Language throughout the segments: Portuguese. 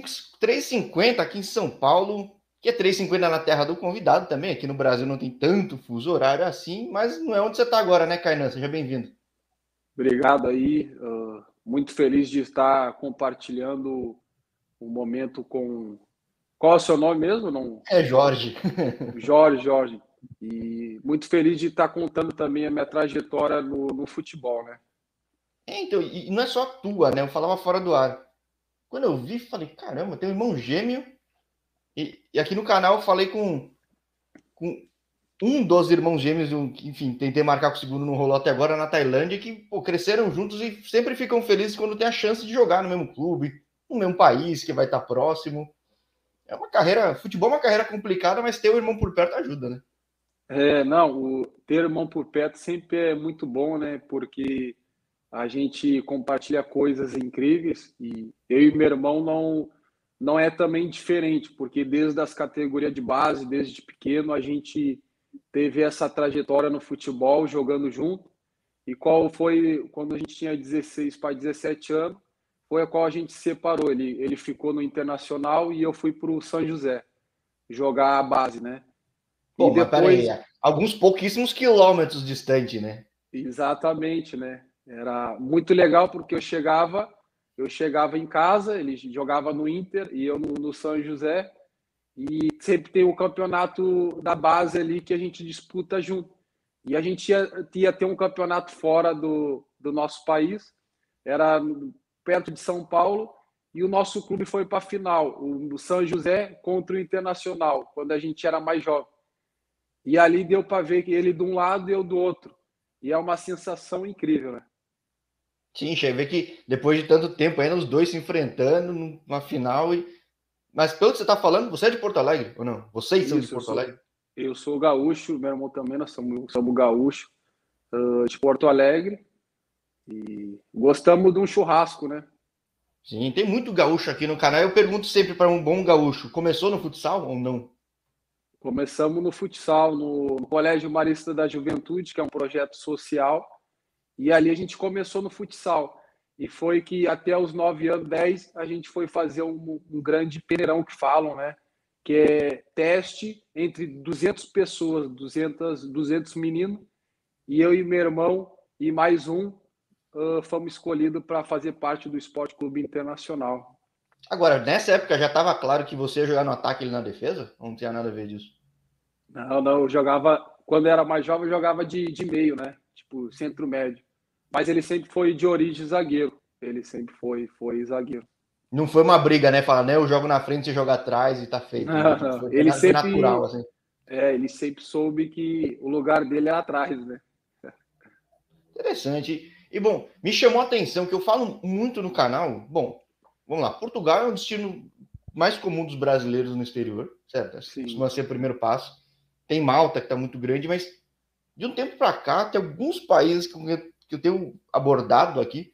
3,50 aqui em São Paulo, que é 3,50 na terra do convidado também. Aqui no Brasil não tem tanto fuso horário assim, mas não é onde você está agora, né, Kainan? Seja bem-vindo. Obrigado aí. Uh, muito feliz de estar compartilhando o um momento com. Qual é o seu nome mesmo? Não... É Jorge. Jorge, Jorge. E muito feliz de estar contando também a minha trajetória no, no futebol, né? É, então, e não é só tua, né? Eu falava fora do ar. Quando eu vi, falei, caramba, tem um irmão gêmeo. E, e aqui no canal eu falei com, com um dos irmãos gêmeos, enfim, tentei marcar com o segundo, não rolou até agora na Tailândia, que pô, cresceram juntos e sempre ficam felizes quando tem a chance de jogar no mesmo clube, no mesmo país, que vai estar próximo. É uma carreira, futebol é uma carreira complicada, mas ter o irmão por perto ajuda, né? É, não, o ter irmão por perto sempre é muito bom, né? Porque a gente compartilha coisas incríveis e eu e meu irmão não não é também diferente, porque desde as categorias de base, desde pequeno, a gente teve essa trajetória no futebol, jogando junto. E qual foi quando a gente tinha 16 para 17 anos, foi a qual a gente se separou. Ele, ele ficou no Internacional e eu fui para o São José jogar a base, né? Pô, e depois... alguns pouquíssimos quilômetros distante, né? Exatamente, né? Era muito legal porque eu chegava, eu chegava em casa, ele jogava no Inter e eu no, no São José e sempre tem o campeonato da base ali que a gente disputa junto. E a gente ia, ia ter um campeonato fora do, do nosso país, era perto de São Paulo, e o nosso clube foi para a final, o São José contra o Internacional, quando a gente era mais jovem. E ali deu para ver que ele de um lado e eu do outro. E é uma sensação incrível, né? Sim, vê que depois de tanto tempo ainda os dois se enfrentando numa final e mas pelo que você está falando, você é de Porto Alegre ou não? Vocês são Isso, de Porto eu sou, Alegre? Eu sou gaúcho, meu irmão também, nós somos, somos gaúcho uh, de Porto Alegre e gostamos de um churrasco, né? Sim, tem muito gaúcho aqui no canal. Eu pergunto sempre para um bom gaúcho: começou no futsal ou não? Começamos no futsal, no Colégio Marista da Juventude, que é um projeto social, e ali a gente começou no futsal. E foi que até os 9 anos, 10, a gente foi fazer um, um grande peneirão que falam, né? Que é teste entre 200 pessoas, 200, 200 meninos, e eu e meu irmão e mais um uh, fomos escolhidos para fazer parte do Esporte Clube Internacional. Agora, nessa época já estava claro que você ia jogar no ataque e na defesa? Ou não tinha nada a ver disso? Não, não, eu jogava, quando eu era mais jovem, eu jogava de, de meio, né? Tipo, centro médio. Mas ele sempre foi de origem zagueiro. Ele sempre foi, foi zagueiro. Não foi uma briga, né? Falar, né? Eu jogo na frente, você joga atrás e tá feito. Não, né? Ele sempre, natural, assim. É, ele sempre soube que o lugar dele é atrás, né? Interessante. E bom, me chamou a atenção que eu falo muito no canal. Bom, vamos lá. Portugal é o destino mais comum dos brasileiros no exterior, certo? Sim. Costuma ser o primeiro passo. Tem Malta, que está muito grande, mas de um tempo para cá, tem alguns países que que eu tenho abordado aqui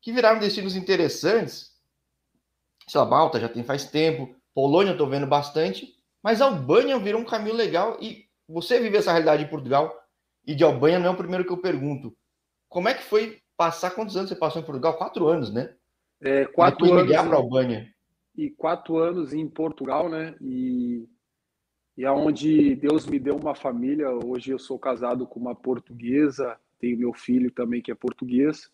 que viraram destinos interessantes. Sei lá, Malta já tem faz tempo, Polônia eu estou vendo bastante, mas Albânia virou um caminho legal e você vive essa realidade em Portugal e de Albânia não é o primeiro que eu pergunto. Como é que foi passar? Quantos anos você passou em Portugal? Quatro anos, né? É, quatro Depois anos. para Albânia. E quatro anos em Portugal, né? E e aonde Deus me deu uma família. Hoje eu sou casado com uma portuguesa, tenho meu filho também que é português,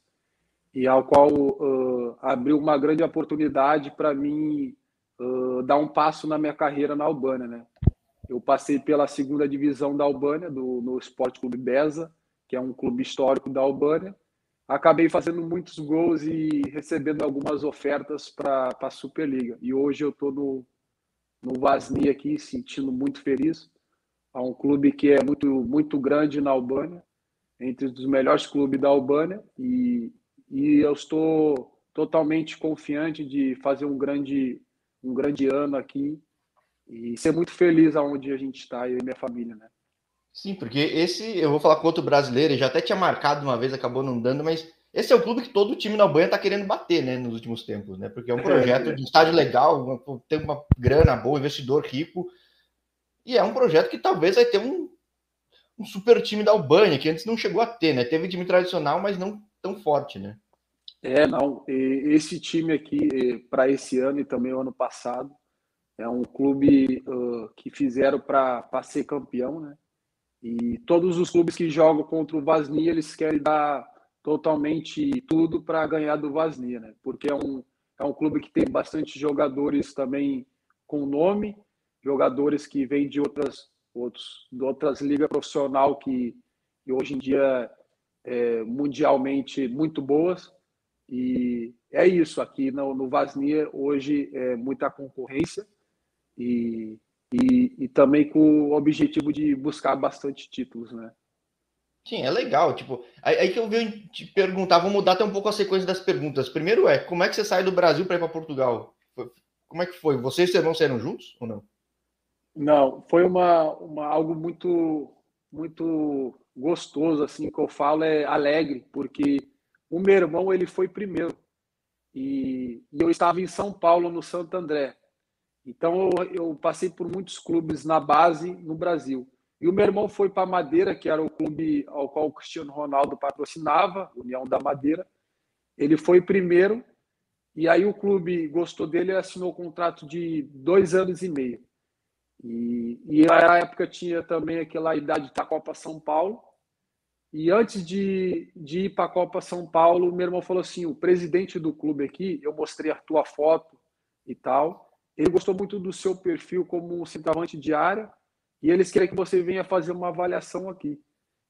e ao qual uh, abriu uma grande oportunidade para mim uh, dar um passo na minha carreira na Albânia, né? Eu passei pela segunda divisão da Albânia, do, no Esporte Clube Beza, que é um clube histórico da Albânia. Acabei fazendo muitos gols e recebendo algumas ofertas para a Superliga. E hoje eu estou no, no Vasni aqui, sentindo muito feliz. É um clube que é muito, muito grande na Albânia, entre os melhores clubes da Albânia, e, e eu estou totalmente confiante de fazer um grande, um grande ano aqui e ser muito feliz aonde a gente está, eu e minha família, né? Sim, porque esse, eu vou falar com outro brasileiro, ele já até tinha marcado uma vez, acabou não dando, mas esse é o clube que todo time na Albânia está querendo bater, né, nos últimos tempos, né? Porque é um projeto de estádio legal, tem uma grana boa, investidor rico, e é um projeto que talvez vai ter um, um super time da Albânia, que antes não chegou a ter, né? Teve time tradicional, mas não tão forte, né? É, não. Esse time aqui, para esse ano e também o ano passado, é um clube uh, que fizeram para ser campeão, né? E todos os clubes que jogam contra o Vasni, eles querem dar totalmente tudo para ganhar do Vasni, né? Porque é um, é um clube que tem bastante jogadores também com nome, jogadores que vêm de outras, outros, de outras ligas profissional que, que hoje em dia é mundialmente muito boas. E é isso, aqui no, no Vasnia hoje é muita concorrência e, e, e, também com o objetivo de buscar bastante títulos, né? Sim, é legal. Tipo, aí, que eu venho te perguntar, vou mudar até um pouco a sequência das perguntas. Primeiro é, como é que você sai do Brasil para ir para Portugal? Como é que foi? Vocês e seu irmão saíram juntos ou não? Não, foi uma, uma algo muito muito gostoso assim que eu falo é alegre, porque o meu irmão ele foi primeiro e, e eu estava em São Paulo no Santo André. Então eu, eu passei por muitos clubes na base no Brasil. E o meu irmão foi para Madeira, que era o clube ao qual o Cristiano Ronaldo patrocinava, União da Madeira. Ele foi primeiro, e aí o clube gostou dele e assinou um contrato de dois anos e meio. E, e na época tinha também aquela idade da Copa São Paulo. E antes de, de ir para a Copa São Paulo, meu irmão falou assim: o presidente do clube aqui, eu mostrei a tua foto e tal. Ele gostou muito do seu perfil como um centroavante de área e eles querem que você venha fazer uma avaliação aqui.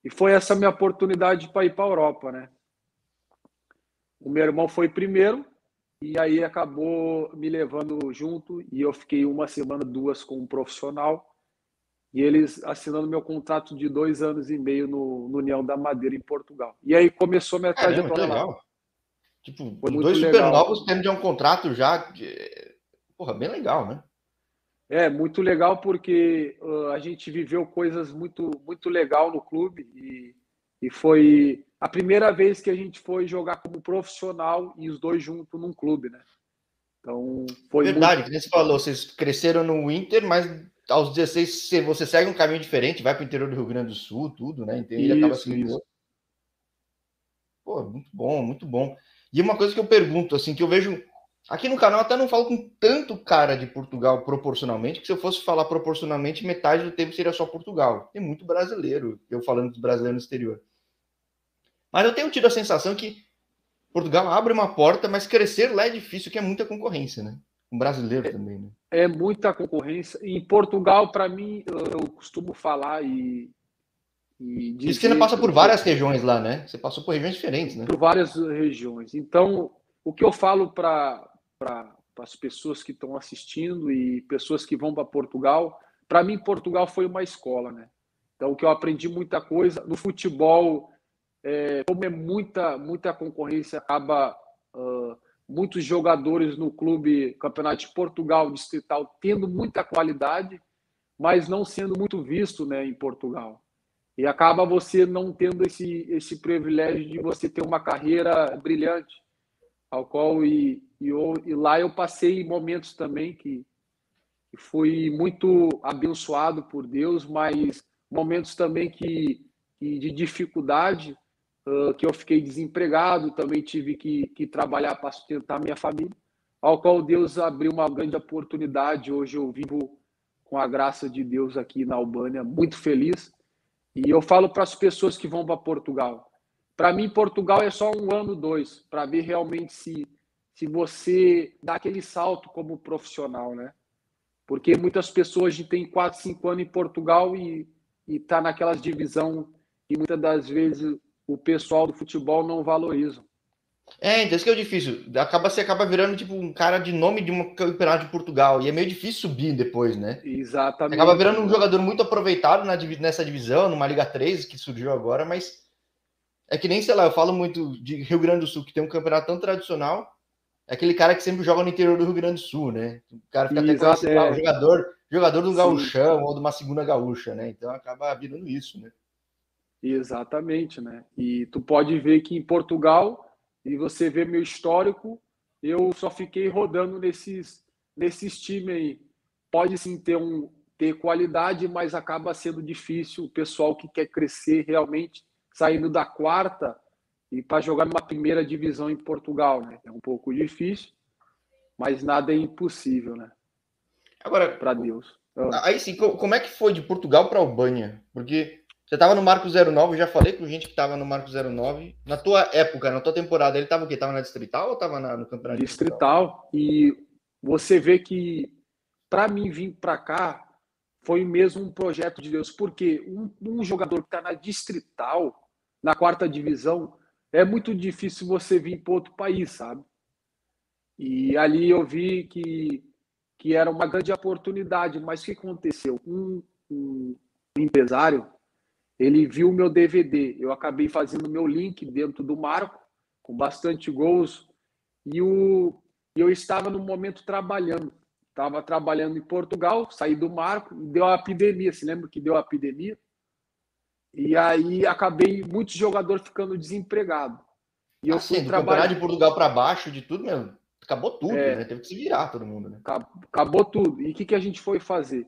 E foi essa minha oportunidade para ir para a Europa, né? O meu irmão foi primeiro e aí acabou me levando junto e eu fiquei uma semana, duas com um profissional e eles assinando meu contrato de dois anos e meio no, no União da Madeira em Portugal. E aí começou minha trajetória lá. Tipo, Foi dois super novos tendo já um contrato já, porra, bem legal, né? É, muito legal porque uh, a gente viveu coisas muito, muito legal no clube e, e foi a primeira vez que a gente foi jogar como profissional e os dois juntos num clube, né? Então, foi Verdade, muito... você falou, vocês cresceram no Inter, mas aos 16 você segue um caminho diferente, vai para o interior do Rio Grande do Sul, tudo, né? Então ele acaba sendo Pô, muito bom, muito bom. E uma coisa que eu pergunto, assim, que eu vejo Aqui no canal até não falo com tanto cara de Portugal proporcionalmente, que se eu fosse falar proporcionalmente, metade do tempo seria só Portugal. Tem muito brasileiro, eu falando dos brasileiros no exterior. Mas eu tenho tido a sensação que Portugal abre uma porta, mas crescer lá é difícil, que é muita concorrência, né? Um brasileiro é, também, né? É muita concorrência. Em Portugal, para mim, eu costumo falar e, e dizer... Isso que ainda passa por várias regiões lá, né? Você passou por regiões diferentes, né? Por várias regiões. Então, o que eu falo para para as pessoas que estão assistindo e pessoas que vão para Portugal. Para mim, Portugal foi uma escola, né? Então, o que eu aprendi muita coisa no futebol, é, como é muita muita concorrência, acaba uh, muitos jogadores no clube Campeonato de Portugal distrital tendo muita qualidade, mas não sendo muito visto, né, em Portugal. E acaba você não tendo esse esse privilégio de você ter uma carreira brilhante, ao qual e e, eu, e lá eu passei momentos também que, fui muito abençoado por Deus, mas momentos também que, que de dificuldade, que eu fiquei desempregado, também tive que, que trabalhar para sustentar minha família, ao qual Deus abriu uma grande oportunidade. Hoje eu vivo com a graça de Deus aqui na Albânia, muito feliz. E eu falo para as pessoas que vão para Portugal. Para mim, Portugal é só um ano, dois, para ver realmente se se você dá aquele salto como profissional, né? Porque muitas pessoas a gente tem 4, 5 anos em Portugal e está naquelas divisão e muitas das vezes o pessoal do futebol não valoriza. É, então isso que é difícil. Acaba, você acaba virando tipo um cara de nome de um campeonato de Portugal. E é meio difícil subir depois, né? Exatamente. Acaba virando um jogador muito aproveitado na, nessa divisão, numa Liga 3 que surgiu agora, mas é que nem, sei lá, eu falo muito de Rio Grande do Sul, que tem um campeonato tão tradicional, é aquele cara que sempre joga no interior do Rio Grande do Sul, né? O cara fica até conhecido, é. jogador, jogador do gauchão ou de uma segunda gaúcha, né? Então acaba virando isso, né? Exatamente, né? E tu pode ver que em Portugal, e você vê meu histórico, eu só fiquei rodando nesses, nesses times aí. Pode sim ter, um, ter qualidade, mas acaba sendo difícil o pessoal que quer crescer realmente, saindo da quarta e para jogar numa primeira divisão em Portugal, né? É um pouco difícil, mas nada é impossível, né? Agora, para Deus. Aí sim, como é que foi de Portugal para Albânia? Porque você estava no Marco 09, eu já falei com gente que estava no Marco 09. Na tua época, na tua temporada, ele estava o quê? Tava na Distrital ou estava no Campeonato Distrital? Distrital. E você vê que para mim vir para cá foi mesmo um projeto de Deus, porque um, um jogador que está na Distrital, na quarta divisão, é muito difícil você vir para outro país, sabe? E ali eu vi que, que era uma grande oportunidade, mas o que aconteceu? Um, um empresário, ele viu o meu DVD, eu acabei fazendo meu link dentro do marco, com bastante gols, e o, eu estava no momento trabalhando. Estava trabalhando em Portugal, saí do marco, deu a epidemia, se lembra que deu a epidemia? E aí acabei muitos jogadores ficando desempregados. E eu assim, fui trabalhar de Portugal para baixo, de tudo mesmo. Acabou tudo, é, né? Teve que se virar todo mundo, né? Acabou tudo. E o que, que a gente foi fazer?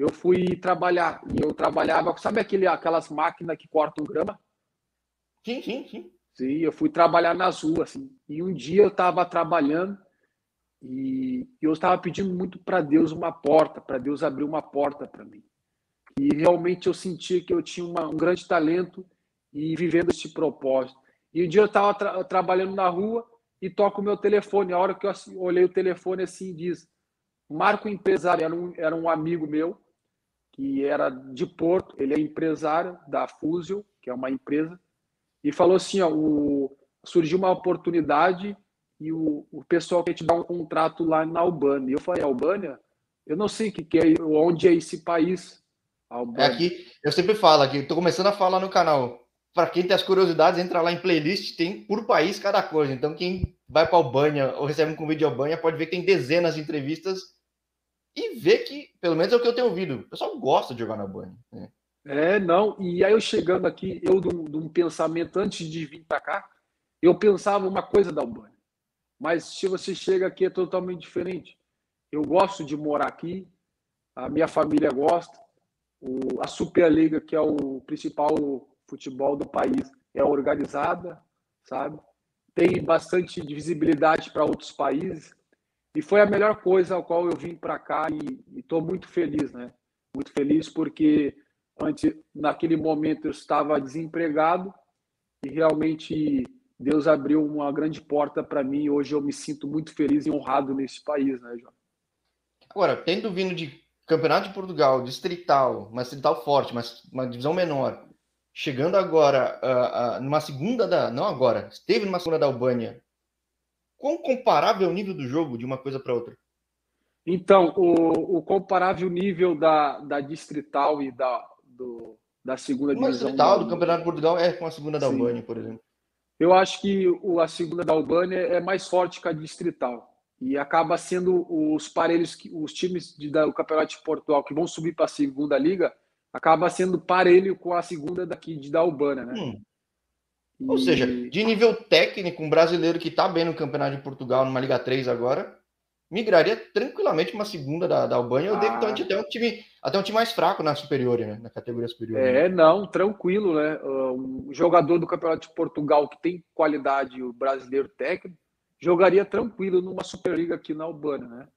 Eu fui trabalhar. E eu trabalhava, sabe aquele, aquelas máquinas que cortam grama? Sim, sim, sim. Sim, eu fui trabalhar nas ruas, assim. E um dia eu estava trabalhando e eu estava pedindo muito para Deus uma porta, para Deus abrir uma porta para mim. E realmente eu sentia que eu tinha uma, um grande talento e vivendo esse propósito. E um dia eu estava tra trabalhando na rua e toco o meu telefone. A hora que eu olhei o telefone assim, diz: Marco Empresário, era um, era um amigo meu, que era de Porto, ele é empresário da Fusio, que é uma empresa, e falou assim: ó, o, surgiu uma oportunidade e o, o pessoal quer te dar um contrato lá na Albânia. E eu falei: Albânia? Eu não sei que, que é, onde é esse país. É aqui, eu sempre falo aqui, estou começando a falar no canal. Para quem tem as curiosidades, entra lá em playlist, tem por país cada coisa. Então, quem vai para Albânia ou recebe um convite de Albânia pode ver que tem dezenas de entrevistas e ver que, pelo menos é o que eu tenho ouvido, o pessoal gosta de jogar na Albânia. Né? É, não. E aí eu chegando aqui, eu de um, de um pensamento antes de vir para cá, eu pensava uma coisa da Albânia. Mas se você chega aqui é totalmente diferente. Eu gosto de morar aqui, a minha família gosta, o, a Superliga, que é o principal futebol do país, é organizada, sabe? Tem bastante visibilidade para outros países. E foi a melhor coisa ao qual eu vim para cá e estou muito feliz, né? Muito feliz porque antes, naquele momento eu estava desempregado e realmente Deus abriu uma grande porta para mim. Hoje eu me sinto muito feliz e honrado nesse país, né, João? Agora, tendo vindo de Campeonato de Portugal, distrital, uma distrital forte, mas uma divisão menor, chegando agora uh, uh, numa segunda da. Não agora, esteve numa segunda da Albânia. Quão comparável é o nível do jogo de uma coisa para outra? Então, o, o, comparável nível da, da distrital e da, do, da segunda uma divisão. distrital do Campeonato de Portugal é com a segunda da Albânia, por exemplo. Eu acho que o, a segunda da Albânia é mais forte que a distrital e acaba sendo os parelhos, os times de, do Campeonato de Portugal que vão subir para a segunda liga, acaba sendo parelho com a segunda daqui de da Urbana, né? Hum. E... Ou seja, de nível técnico, um brasileiro que está bem no Campeonato de Portugal, numa Liga 3 agora, migraria tranquilamente uma segunda da, da Albânia. Eu ah. devo ter até um time, até um time mais fraco na superior, né? Na categoria superior. É, né? não, tranquilo, né? Um jogador do Campeonato de Portugal que tem qualidade, o brasileiro técnico, jogaria tranquilo numa Superliga aqui na Albânia, né?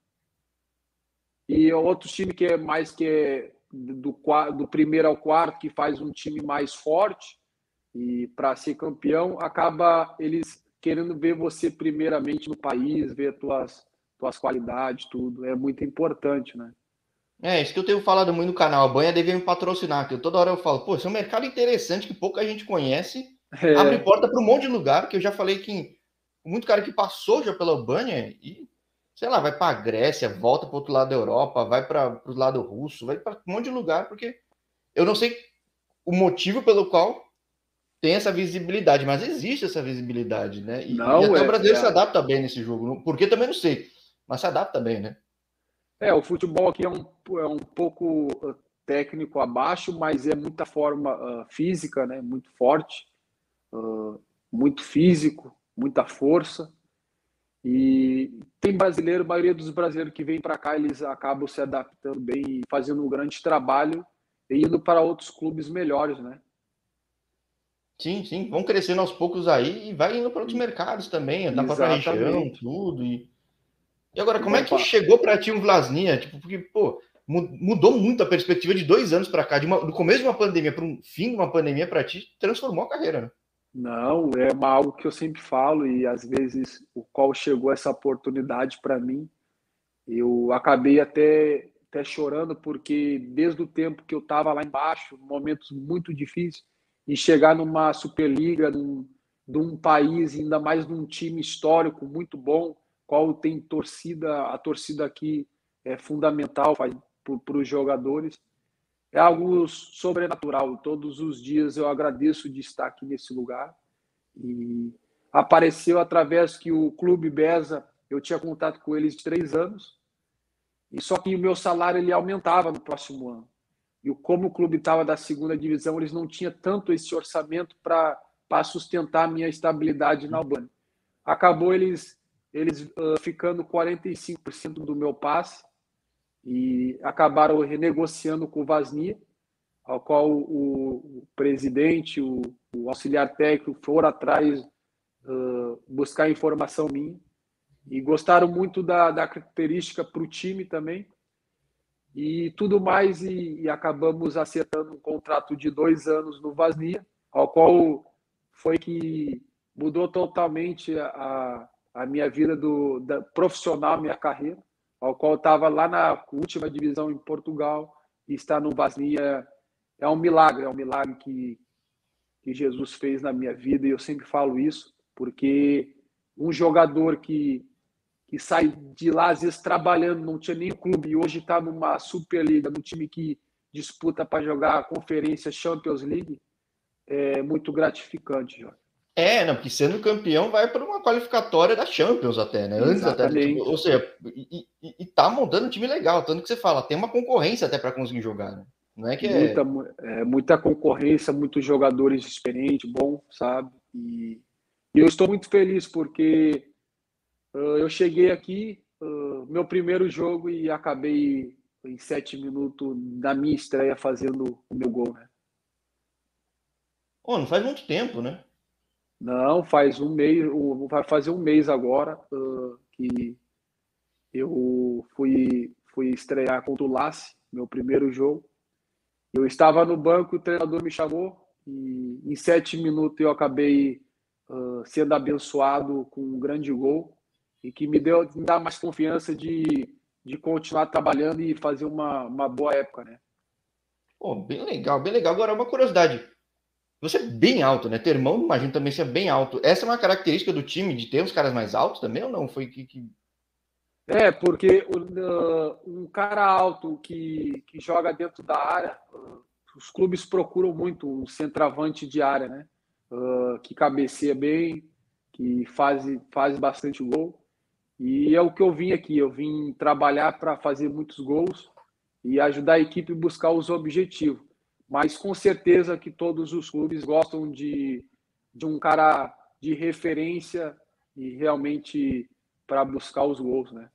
E outro time que é mais que é do, do primeiro ao quarto, que faz um time mais forte e para ser campeão, acaba eles querendo ver você primeiramente no país, ver tuas tuas qualidades, tudo. É muito importante, né? É, isso que eu tenho falado muito no canal. A Banha devia me patrocinar, que toda hora eu falo, pô, esse é um mercado interessante que pouca gente conhece. É. Abre porta para um monte de lugar, que eu já falei que muito cara que passou já pela Albânia e, sei lá, vai para a Grécia, volta para outro lado da Europa, vai para o lado russo, vai para um monte de lugar, porque eu não sei o motivo pelo qual tem essa visibilidade, mas existe essa visibilidade, né? E, não, e até é, o brasileiro é... se adapta bem nesse jogo, porque também não sei, mas se adapta bem, né? É, o futebol aqui é um, é um pouco uh, técnico abaixo, mas é muita forma uh, física, né? Muito forte, uh, muito físico, muita força. E tem brasileiro, a maioria dos brasileiros que vêm para cá, eles acabam se adaptando bem e fazendo um grande trabalho e indo para outros clubes melhores, né? Sim, sim, vão crescendo aos poucos aí e vai indo para outros mercados também, na própria região, tudo. E, e agora, como é que chegou para ti um Vlasnia? Tipo, porque, pô, mudou muito a perspectiva de dois anos para cá, de uma, do começo de uma pandemia para um fim de uma pandemia para ti, transformou a carreira, né? Não, é algo que eu sempre falo e às vezes o qual chegou essa oportunidade para mim, eu acabei até, até chorando porque desde o tempo que eu estava lá embaixo, momentos muito difíceis, e chegar numa Superliga, num, de um país, ainda mais num time histórico muito bom, qual tem torcida, a torcida aqui é fundamental para os jogadores. É algo sobrenatural. Todos os dias eu agradeço de estar aqui nesse lugar. E apareceu através que o Clube Beza, eu tinha contato com eles de três anos, e só que o meu salário ele aumentava no próximo ano. E como o clube estava da segunda divisão, eles não tinham tanto esse orçamento para sustentar a minha estabilidade na Albânia. Acabou eles, eles uh, ficando 45% do meu passe e acabaram renegociando com o Vasnia, ao qual o, o presidente, o, o, auxiliar técnico foram atrás uh, buscar informação minha e gostaram muito da, da característica para o time também e tudo mais e, e, acabamos acertando um contrato de dois anos no Vasnia, ao qual foi que mudou totalmente a, a minha vida do da, profissional, minha carreira, ao qual estava lá na última divisão em Portugal e está no Vasnia é um milagre, é um milagre que, que Jesus fez na minha vida e eu sempre falo isso porque um jogador que que sai de lá, às vezes, trabalhando, não tinha nem clube, e hoje está numa Superliga, num time que disputa para jogar a Conferência Champions League, é muito gratificante, Jorge. É, não, porque sendo campeão vai para uma qualificatória da Champions até, né? Antes até. Ou seja, e, e, e, tá montando um time legal, tanto que você fala, tem uma concorrência até para conseguir jogar, né? Não é que é... Muita, é, muita concorrência, muitos jogadores experientes, bom, sabe? E, e eu estou muito feliz porque eu cheguei aqui, uh, meu primeiro jogo, e acabei em sete minutos da minha estreia fazendo o meu gol, né? Oh, não faz muito tempo, né? Não, faz um mês, vai fazer um mês agora uh, que eu fui, fui estrear contra o Lasse, meu primeiro jogo. Eu estava no banco, o treinador me chamou e em sete minutos eu acabei uh, sendo abençoado com um grande gol e que me deu me dá mais confiança de, de continuar trabalhando e fazer uma, uma boa época, né? Pô, bem legal, bem legal. Agora, uma curiosidade. Você é bem alto, né? Ter irmão, imagino também ser bem alto. Essa é uma característica do time, de ter uns caras mais altos também ou não? Foi que. que... É, porque uh, um cara alto que, que joga dentro da área, uh, os clubes procuram muito um centroavante de área, né? Uh, que cabeceia bem, que faz, faz bastante gol. E é o que eu vim aqui. Eu vim trabalhar para fazer muitos gols e ajudar a equipe a buscar os objetivos. Mas com certeza que todos os clubes gostam de, de um cara de referência e realmente para buscar os gols, né?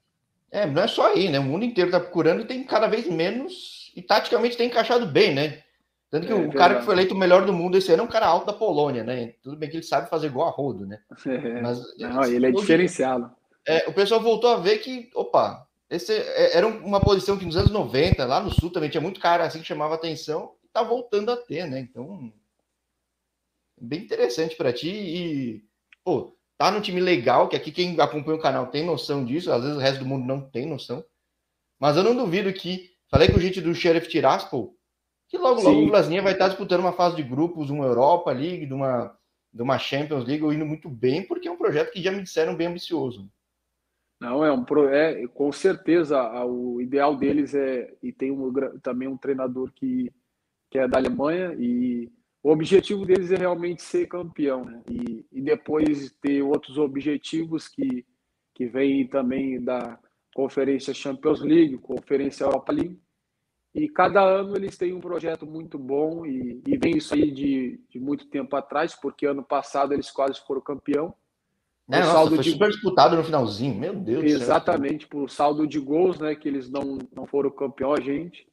É, não é só aí, né? O mundo inteiro está procurando e tem cada vez menos e taticamente tem encaixado bem, né? Tanto que é, o verdade. cara que foi eleito o melhor do mundo esse ano é um cara alto da Polônia, né? Tudo bem que ele sabe fazer igual a rodo, né? É. Mas, não, ele é diferenciado é, o pessoal voltou a ver que, opa, esse é, era uma posição que nos anos 90, lá no sul também tinha muito cara assim que chamava atenção e tá voltando a ter, né? Então, bem interessante para ti e, pô, tá num time legal, que aqui quem acompanha o canal tem noção disso, às vezes o resto do mundo não tem noção. Mas eu não duvido que, falei com o gente do Sheriff Tiraspol, que logo, logo Sim. o Vlasninha vai estar disputando uma fase de grupos, uma Europa League, de uma, de uma Champions League, indo muito bem, porque é um projeto que já me disseram bem ambicioso. Não, é um é, com certeza o ideal deles é e tem um, também um treinador que, que é da Alemanha e o objetivo deles é realmente ser campeão né? e, e depois ter outros objetivos que que vem também da Conferência Champions League, Conferência Europa League e cada ano eles têm um projeto muito bom e, e vem isso aí de, de muito tempo atrás porque ano passado eles quase foram campeão né? Nossa, saldo foi de... super disputado no finalzinho, meu Deus Exatamente, por saldo de gols, né? Que eles não, não foram campeão, a gente.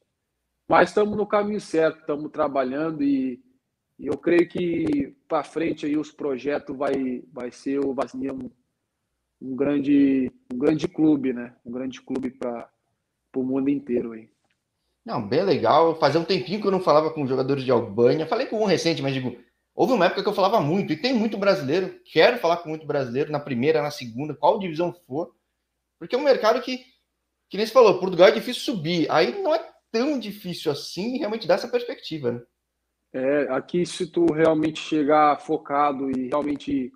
Mas estamos no caminho certo, estamos trabalhando e, E eu creio que para frente aí os projetos vai, vai ser o Vasnia um, um, grande, um grande clube, né? Um grande clube para o mundo inteiro aí. Não, bem legal. Fazia um tempinho que eu não falava com jogadores de Albânia. Falei com um recente, mas digo, houve uma época que eu falava muito, e tem muito brasileiro. Quero falar com muito brasileiro na primeira, na segunda, qual divisão for. Porque é um mercado que, que nem você falou, Portugal é difícil subir. Aí não é tão difícil assim realmente dar essa perspectiva, né? É, aqui se tu realmente chegar focado e realmente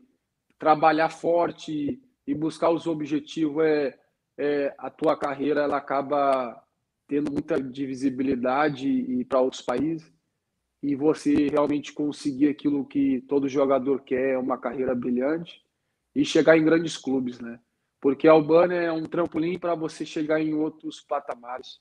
trabalhar forte e buscar os objetivos, é, é a tua carreira ela acaba tendo muita divisibilidade e para outros países e você realmente conseguir aquilo que todo jogador quer, uma carreira brilhante e chegar em grandes clubes, né? Porque a Albânia é um trampolim para você chegar em outros patamares.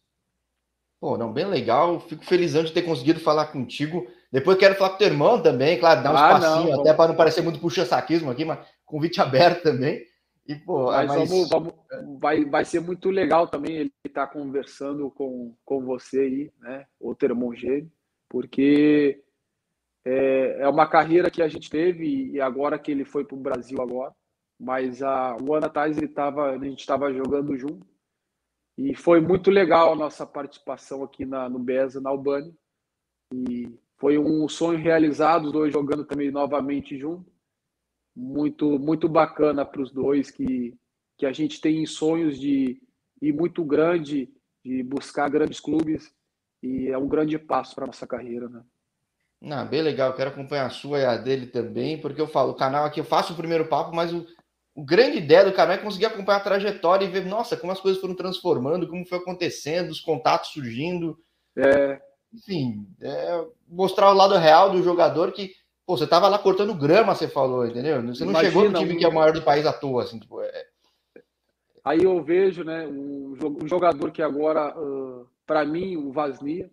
Pô, não, bem legal. Fico felizão de ter conseguido falar contigo. Depois quero falar com teu irmão também, claro, dar um ah, espacinho, não, até para não parecer muito puxa-saquismo aqui, mas convite aberto também. E, pô, mas, mas... Vamos, vamos, vai, vai ser muito legal também ele estar tá conversando com, com você aí, né? O teu irmão gêmeo, porque é, é uma carreira que a gente teve e agora que ele foi para o Brasil agora, mas há um ano atrás ele tava, a gente estava jogando junto e foi muito legal a nossa participação aqui na, no BESA, na Albânia. E foi um sonho realizado, os dois jogando também novamente junto. Muito, muito bacana para os dois, que, que a gente tem sonhos de ir muito grande, de buscar grandes clubes. E é um grande passo para nossa carreira, né? Não, bem legal, quero acompanhar a sua e a dele também, porque eu falo, o canal aqui eu faço o primeiro papo, mas o, o grande ideia do canal é conseguir acompanhar a trajetória e ver, nossa, como as coisas foram transformando, como foi acontecendo, os contatos surgindo. É, enfim, é, mostrar o lado real do jogador que, pô, você tava lá cortando grama, você falou, entendeu? Você não Imagina, chegou no time que é o maior do país à toa, assim, tipo, é... Aí eu vejo, né, um jogador que agora, uh, para mim, o Vasnia,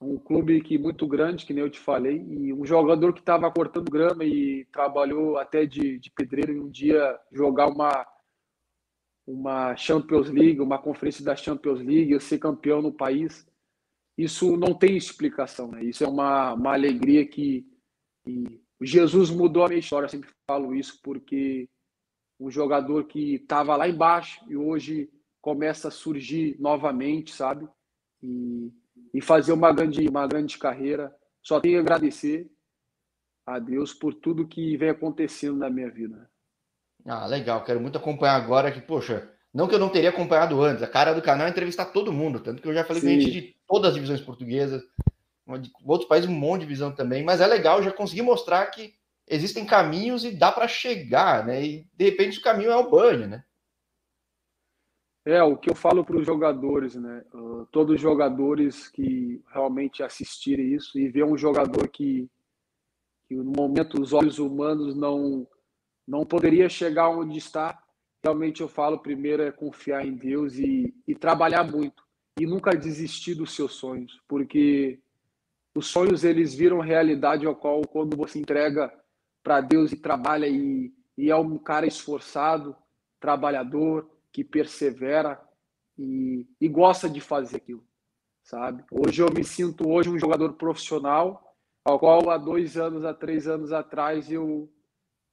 um clube que muito grande, que nem eu te falei, e um jogador que estava cortando grama e trabalhou até de, de pedreiro e um dia jogar uma uma Champions League, uma conferência da Champions League, ser campeão no país, isso não tem explicação, né? Isso é uma, uma alegria que Jesus mudou a minha história, eu sempre falo isso porque um jogador que estava lá embaixo e hoje começa a surgir novamente, sabe? E e fazer uma grande, uma grande carreira. Só tenho a agradecer a Deus por tudo que vem acontecendo na minha vida. Ah, legal. Quero muito acompanhar agora que, poxa, não que eu não teria acompanhado antes. A cara do canal é entrevistar todo mundo, tanto que eu já falei Sim. com gente de todas as divisões portuguesas, de outros países um monte de divisão também, mas é legal já conseguir mostrar que existem caminhos e dá para chegar, né? E de repente o caminho é o banho, né? É, o que eu falo para os jogadores, né? Uh, todos os jogadores que realmente assistirem isso e ver um jogador que, que no momento os olhos humanos não não poderia chegar onde está, realmente eu falo primeiro é confiar em Deus e, e trabalhar muito e nunca desistir dos seus sonhos, porque os sonhos eles viram realidade ao qual quando você entrega para Deus e trabalha e, e é um cara esforçado, trabalhador, que persevera e, e gosta de fazer aquilo, sabe? Hoje eu me sinto hoje um jogador profissional, ao qual há dois anos, há três anos atrás eu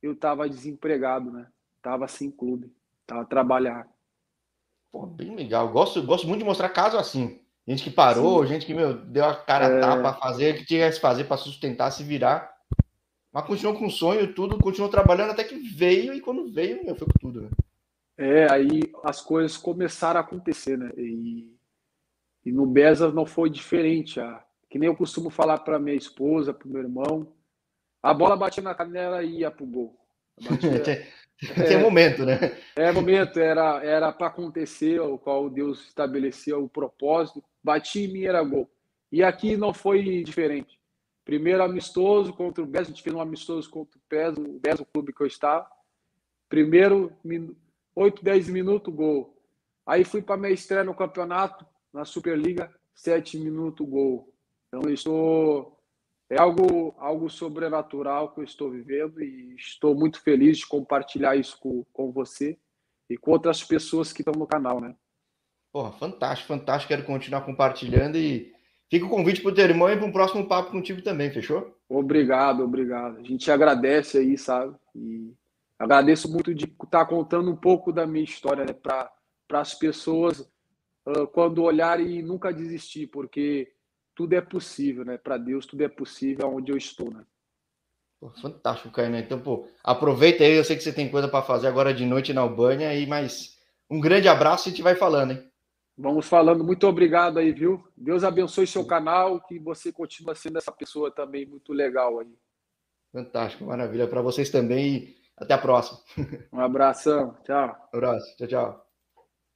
eu estava desempregado, né? Tava sem clube, tava trabalhar. Pô, bem legal. Gosto, gosto muito de mostrar caso assim. Gente que parou, Sim. gente que meu, deu a cara é... tapa fazer, que tinha que fazer para sustentar, se virar. Mas continuou com o sonho, tudo, continuou trabalhando até que veio, e quando veio, meu, foi com tudo, né? É, aí as coisas começaram a acontecer, né? E, e no Beza não foi diferente. A, que nem eu costumo falar para minha esposa, para o meu irmão. A bola batia na canela e ia pro gol. Batia, é, momento, né? É momento, era era para acontecer, o qual Deus estabeleceu o propósito. Bati em mim era gol. E aqui não foi diferente. Primeiro amistoso contra o Beza, a gente fez um amistoso contra o Beza, o Beza, o clube que eu estava. Primeiro 8, 10 minutos, gol. Aí fui para minha estreia no campeonato, na Superliga, 7 minutos, gol. Então, estou. É algo, algo sobrenatural que eu estou vivendo e estou muito feliz de compartilhar isso com, com você e com outras pessoas que estão no canal, né? Porra, fantástico, fantástico. Quero continuar compartilhando e Fica o convite para o teu irmão e para um próximo papo contigo também, fechou? Obrigado, obrigado. A gente agradece aí, sabe? E agradeço muito de estar contando um pouco da minha história né? para as pessoas uh, quando olharem e nunca desistir, porque tudo é possível, né? Para Deus tudo é possível onde eu estou, né? Pô, fantástico, Kainan. Então, pô, aproveita aí, eu sei que você tem coisa para fazer agora de noite na Albânia e mais um grande abraço e te vai falando, hein? Vamos falando. Muito obrigado aí, viu? Deus abençoe seu canal, que você continua sendo essa pessoa também muito legal aí. Fantástico, maravilha. Para vocês também até a próxima. Um abração. Tchau. Um abraço. Tchau, tchau.